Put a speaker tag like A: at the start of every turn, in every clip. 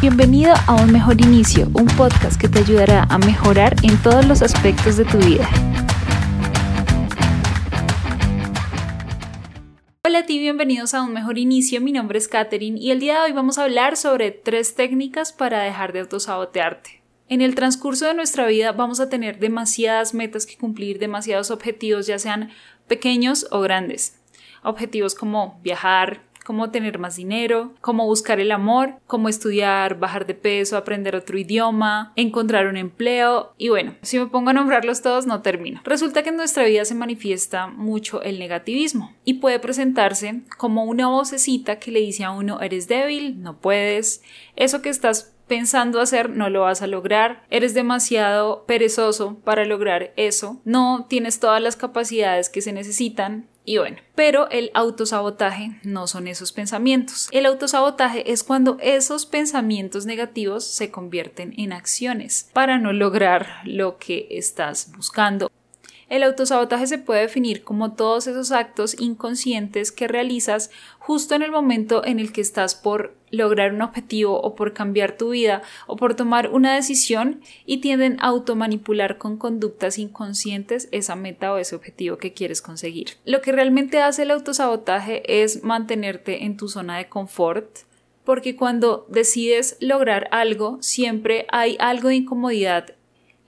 A: Bienvenido a Un Mejor Inicio, un podcast que te ayudará a mejorar en todos los aspectos de tu vida. Hola a ti, bienvenidos a Un Mejor Inicio. Mi nombre es Katherine y el día de hoy vamos a hablar sobre tres técnicas para dejar de autosabotearte. En el transcurso de nuestra vida vamos a tener demasiadas metas que cumplir, demasiados objetivos, ya sean pequeños o grandes. Objetivos como viajar, cómo tener más dinero, cómo buscar el amor, cómo estudiar, bajar de peso, aprender otro idioma, encontrar un empleo. Y bueno, si me pongo a nombrarlos todos no termino. Resulta que en nuestra vida se manifiesta mucho el negativismo y puede presentarse como una vocecita que le dice a uno eres débil, no puedes, eso que estás pensando hacer no lo vas a lograr, eres demasiado perezoso para lograr eso, no tienes todas las capacidades que se necesitan, y bueno, pero el autosabotaje no son esos pensamientos. El autosabotaje es cuando esos pensamientos negativos se convierten en acciones para no lograr lo que estás buscando. El autosabotaje se puede definir como todos esos actos inconscientes que realizas justo en el momento en el que estás por lograr un objetivo o por cambiar tu vida o por tomar una decisión y tienden a automanipular con conductas inconscientes esa meta o ese objetivo que quieres conseguir. Lo que realmente hace el autosabotaje es mantenerte en tu zona de confort, porque cuando decides lograr algo siempre hay algo de incomodidad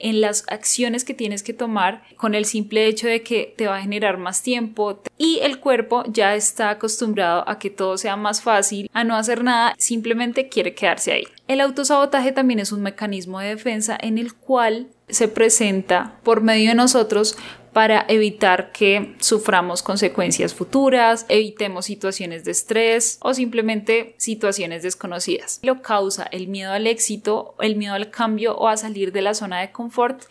A: en las acciones que tienes que tomar con el simple hecho de que te va a generar más tiempo y el cuerpo ya está acostumbrado a que todo sea más fácil, a no hacer nada, simplemente quiere quedarse ahí. El autosabotaje también es un mecanismo de defensa en el cual se presenta por medio de nosotros para evitar que suframos consecuencias futuras, evitemos situaciones de estrés o simplemente situaciones desconocidas. Lo causa el miedo al éxito, el miedo al cambio o a salir de la zona de confort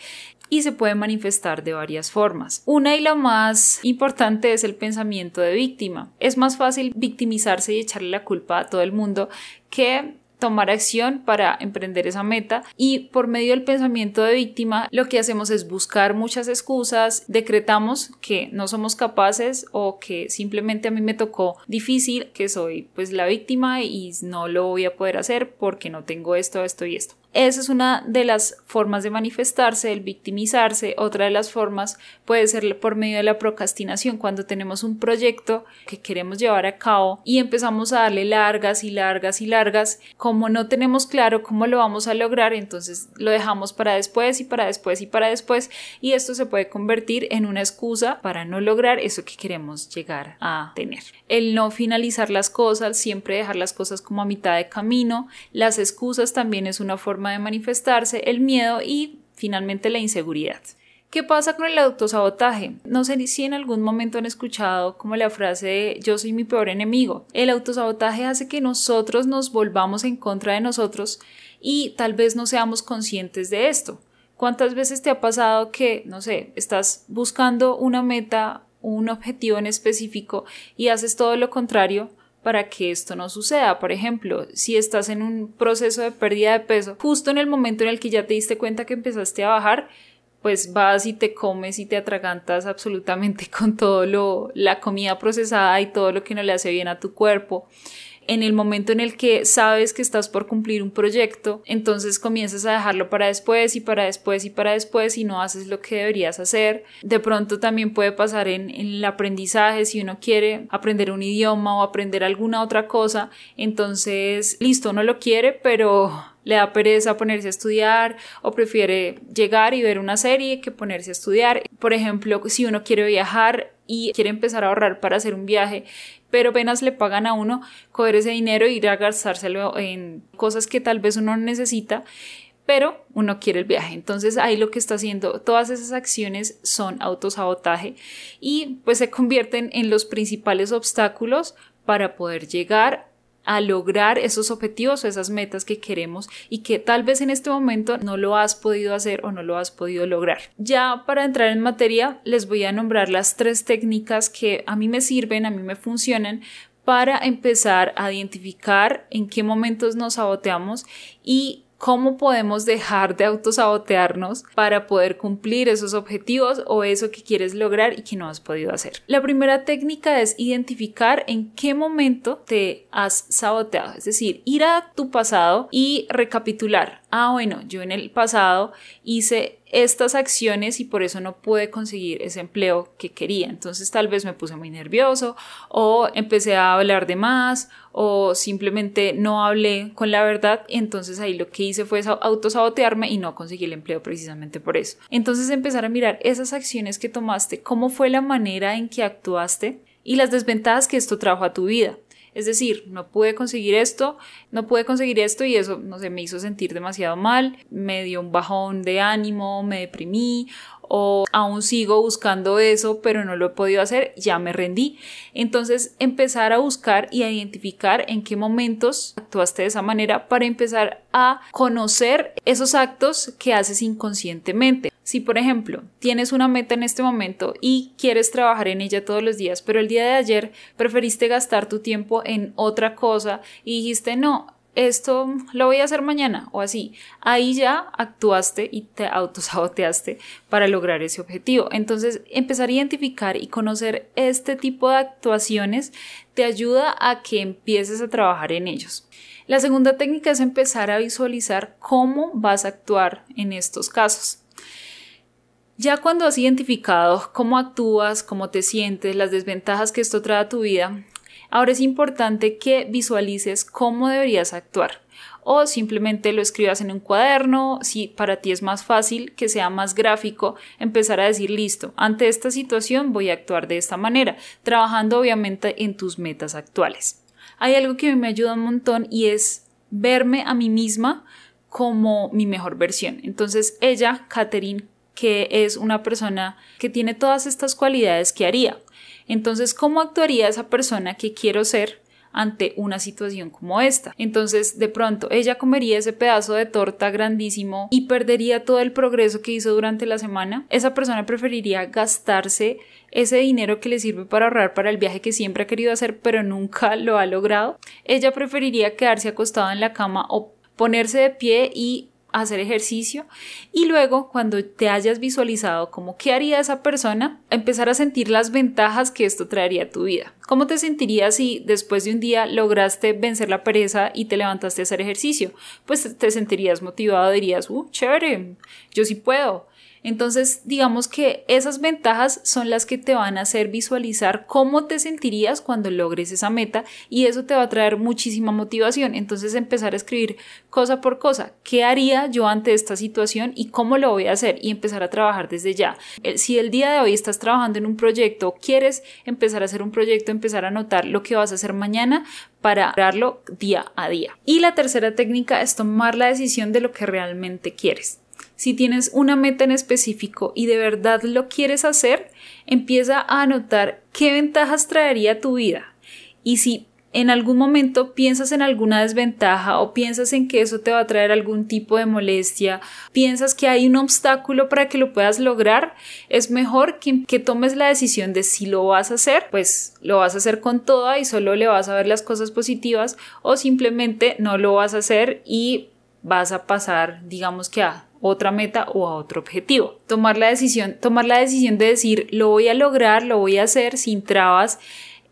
A: y se puede manifestar de varias formas. Una y la más importante es el pensamiento de víctima. Es más fácil victimizarse y echarle la culpa a todo el mundo que tomar acción para emprender esa meta y por medio del pensamiento de víctima lo que hacemos es buscar muchas excusas, decretamos que no somos capaces o que simplemente a mí me tocó difícil, que soy pues la víctima y no lo voy a poder hacer porque no tengo esto, esto y esto. Esa es una de las formas de manifestarse, el victimizarse. Otra de las formas puede ser por medio de la procrastinación, cuando tenemos un proyecto que queremos llevar a cabo y empezamos a darle largas y largas y largas. Como no tenemos claro cómo lo vamos a lograr, entonces lo dejamos para después y para después y para después y esto se puede convertir en una excusa para no lograr eso que queremos llegar a tener. El no finalizar las cosas, siempre dejar las cosas como a mitad de camino. Las excusas también es una forma de manifestarse, el miedo y finalmente la inseguridad. ¿Qué pasa con el autosabotaje? No sé si en algún momento han escuchado como la frase de yo soy mi peor enemigo. El autosabotaje hace que nosotros nos volvamos en contra de nosotros y tal vez no seamos conscientes de esto. ¿Cuántas veces te ha pasado que, no sé, estás buscando una meta, un objetivo en específico y haces todo lo contrario para que esto no suceda. Por ejemplo, si estás en un proceso de pérdida de peso, justo en el momento en el que ya te diste cuenta que empezaste a bajar, pues vas y te comes y te atragantas absolutamente con todo lo la comida procesada y todo lo que no le hace bien a tu cuerpo en el momento en el que sabes que estás por cumplir un proyecto, entonces comienzas a dejarlo para después y para después y para después y no haces lo que deberías hacer. De pronto también puede pasar en, el aprendizaje, si uno quiere aprender un idioma o aprender alguna otra cosa, entonces listo, uno lo quiere, pero le da pereza ponerse a estudiar o prefiere llegar y ver una serie que ponerse a estudiar. Por ejemplo, si uno quiere viajar y quiere empezar a ahorrar para hacer un viaje, pero apenas le pagan a uno coger ese dinero e ir a gastárselo en cosas que tal vez uno no necesita, pero uno quiere el viaje. Entonces ahí lo que está haciendo, todas esas acciones son autosabotaje y pues se convierten en los principales obstáculos para poder llegar a lograr esos objetivos o esas metas que queremos y que tal vez en este momento no lo has podido hacer o no lo has podido lograr. Ya para entrar en materia les voy a nombrar las tres técnicas que a mí me sirven, a mí me funcionan para empezar a identificar en qué momentos nos saboteamos y cómo podemos dejar de autosabotearnos para poder cumplir esos objetivos o eso que quieres lograr y que no has podido hacer. La primera técnica es identificar en qué momento te has saboteado, es decir, ir a tu pasado y recapitular. Ah, bueno, yo en el pasado hice estas acciones y por eso no pude conseguir ese empleo que quería. Entonces tal vez me puse muy nervioso o empecé a hablar de más o simplemente no hablé con la verdad. Entonces ahí lo que hice fue autosabotearme y no conseguí el empleo precisamente por eso. Entonces empezar a mirar esas acciones que tomaste, cómo fue la manera en que actuaste y las desventajas que esto trajo a tu vida. Es decir, no pude conseguir esto, no pude conseguir esto y eso, no sé, me hizo sentir demasiado mal, me dio un bajón de ánimo, me deprimí o aún sigo buscando eso, pero no lo he podido hacer, ya me rendí. Entonces, empezar a buscar y a identificar en qué momentos actuaste de esa manera para empezar a conocer esos actos que haces inconscientemente. Si, por ejemplo, tienes una meta en este momento y quieres trabajar en ella todos los días, pero el día de ayer preferiste gastar tu tiempo en otra cosa y dijiste, no, esto lo voy a hacer mañana o así. Ahí ya actuaste y te autosaboteaste para lograr ese objetivo. Entonces, empezar a identificar y conocer este tipo de actuaciones te ayuda a que empieces a trabajar en ellos. La segunda técnica es empezar a visualizar cómo vas a actuar en estos casos. Ya cuando has identificado cómo actúas, cómo te sientes, las desventajas que esto trae a tu vida, ahora es importante que visualices cómo deberías actuar o simplemente lo escribas en un cuaderno, si para ti es más fácil, que sea más gráfico, empezar a decir, listo, ante esta situación voy a actuar de esta manera, trabajando obviamente en tus metas actuales. Hay algo que me ayuda un montón y es verme a mí misma como mi mejor versión. Entonces ella, Catherine, que es una persona que tiene todas estas cualidades que haría. Entonces, ¿cómo actuaría esa persona que quiero ser ante una situación como esta? Entonces, de pronto, ella comería ese pedazo de torta grandísimo y perdería todo el progreso que hizo durante la semana. Esa persona preferiría gastarse ese dinero que le sirve para ahorrar para el viaje que siempre ha querido hacer pero nunca lo ha logrado. Ella preferiría quedarse acostada en la cama o ponerse de pie y hacer ejercicio y luego cuando te hayas visualizado como qué haría esa persona, empezar a sentir las ventajas que esto traería a tu vida. ¿Cómo te sentirías si después de un día lograste vencer la pereza y te levantaste a hacer ejercicio? Pues te sentirías motivado, dirías, uh, chévere, yo sí puedo. Entonces, digamos que esas ventajas son las que te van a hacer visualizar cómo te sentirías cuando logres esa meta y eso te va a traer muchísima motivación. Entonces, empezar a escribir cosa por cosa, ¿qué haría yo ante esta situación y cómo lo voy a hacer? Y empezar a trabajar desde ya. Eh, si el día de hoy estás trabajando en un proyecto, quieres empezar a hacer un proyecto, empezar a anotar lo que vas a hacer mañana para lograrlo día a día. Y la tercera técnica es tomar la decisión de lo que realmente quieres. Si tienes una meta en específico y de verdad lo quieres hacer, empieza a anotar qué ventajas traería tu vida. Y si en algún momento piensas en alguna desventaja o piensas en que eso te va a traer algún tipo de molestia, piensas que hay un obstáculo para que lo puedas lograr, es mejor que, que, tomes la decisión de si lo vas a hacer, pues lo vas a hacer con toda y solo le vas a ver las cosas positivas o simplemente no lo vas a hacer y vas a pasar, digamos que a otra meta o a otro objetivo. Tomar la decisión, tomar la decisión de decir lo voy a lograr, lo voy a hacer sin trabas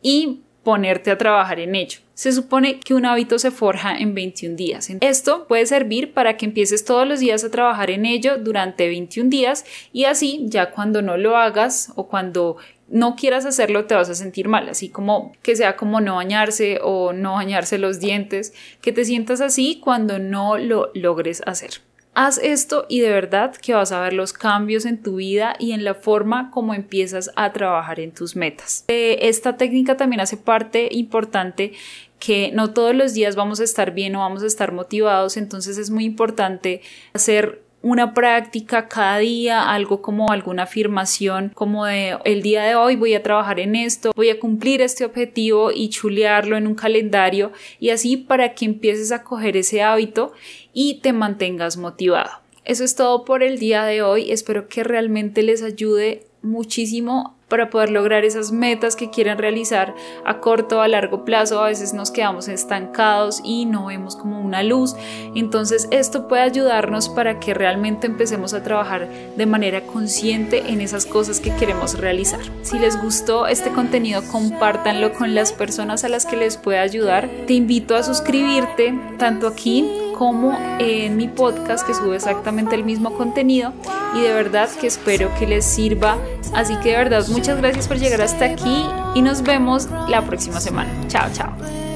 A: y ponerte a trabajar en ello. Se supone que un hábito se forja en 21 días. Esto puede servir para que empieces todos los días a trabajar en ello durante 21 días y así ya cuando no lo hagas o cuando no quieras hacerlo te vas a sentir mal, así como que sea como no bañarse o no bañarse los dientes, que te sientas así cuando no lo logres hacer. Haz esto y de verdad que vas a ver los cambios en tu vida y en la forma como empiezas a trabajar en tus metas. esta técnica también hace parte importante que no todos los días vamos a estar bien o vamos a estar motivados, entonces es muy importante hacer una práctica cada día, algo como alguna afirmación, como de el día de hoy voy a trabajar en esto, voy a cumplir este objetivo y chulearlo en un calendario y así para que empieces a coger ese hábito y te mantengas motivado. Eso es todo por el día de hoy, espero que realmente les ayude muchísimo para poder lograr esas metas que quieren realizar a corto o a largo plazo. A veces nos quedamos estancados y no vemos como una luz. Entonces esto puede ayudarnos para que realmente empecemos a trabajar de manera consciente en esas cosas que queremos realizar. Si les gustó este contenido, compártanlo con las personas a las que les pueda ayudar. Te invito a suscribirte tanto aquí como en mi podcast que sube exactamente el mismo contenido y de verdad que espero que les sirva. Así que de verdad muchas gracias por llegar hasta aquí y nos vemos la próxima semana. Chao, chao.